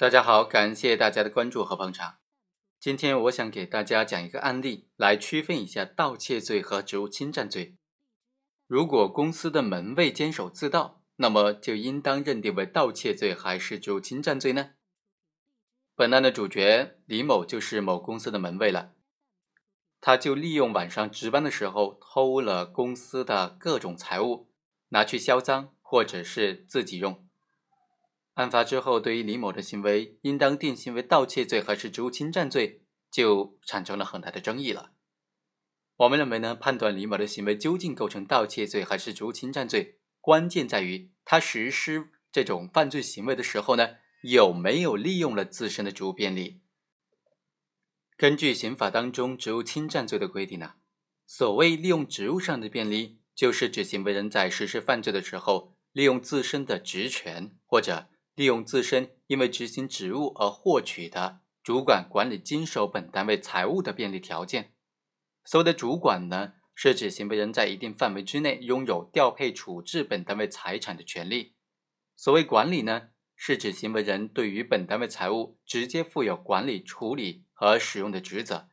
大家好，感谢大家的关注和捧场。今天我想给大家讲一个案例，来区分一下盗窃罪和职务侵占罪。如果公司的门卫监守自盗，那么就应当认定为盗窃罪还是职务侵占罪呢？本案的主角李某就是某公司的门卫了，他就利用晚上值班的时候偷了公司的各种财物，拿去销赃或者是自己用。案发之后，对于李某的行为应当定性为盗窃罪还是职务侵占罪，就产生了很大的争议了。我们认为呢，判断李某的行为究竟构成盗窃罪还是职务侵占罪，关键在于他实施这种犯罪行为的时候呢，有没有利用了自身的职务便利。根据刑法当中职务侵占罪的规定呢，所谓利用职务上的便利，就是指行为人在实施犯罪的时候，利用自身的职权或者。利用自身因为执行职务而获取的主管管理经手本单位财物的便利条件。所谓的主管呢，是指行为人在一定范围之内拥有调配处置本单位财产的权利。所谓管理呢，是指行为人对于本单位财物直接负有管理、处理和使用的职责，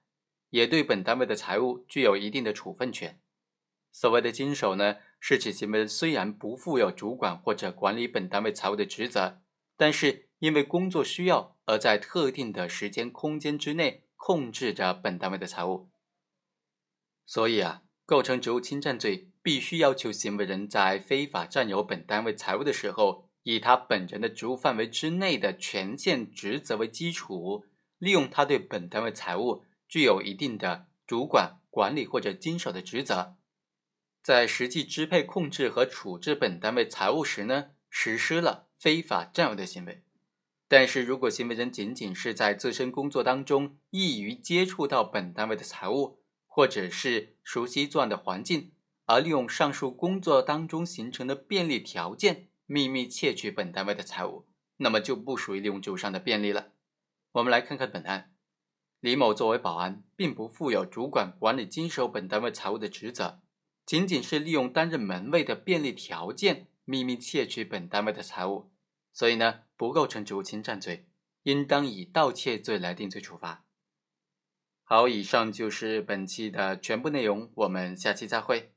也对本单位的财物具有一定的处分权。所谓的经手呢，是指行为人虽然不负有主管或者管理本单位财物的职责。但是因为工作需要而在特定的时间空间之内控制着本单位的财物，所以啊，构成职务侵占罪，必须要求行为人在非法占有本单位财物的时候，以他本人的职务范围之内的权限职责为基础，利用他对本单位财物具有一定的主管管理或者经手的职责，在实际支配、控制和处置本单位财物时呢，实施了。非法占有的行为，但是如果行为人仅仅是在自身工作当中易于接触到本单位的财物，或者是熟悉作案的环境，而利用上述工作当中形成的便利条件秘密窃取本单位的财物，那么就不属于利用职务上的便利了。我们来看看本案，李某作为保安，并不负有主管管理经手本单位财物的职责，仅仅是利用担任门卫的便利条件。秘密窃取本单位的财物，所以呢不构成职务侵占罪，应当以盗窃罪来定罪处罚。好，以上就是本期的全部内容，我们下期再会。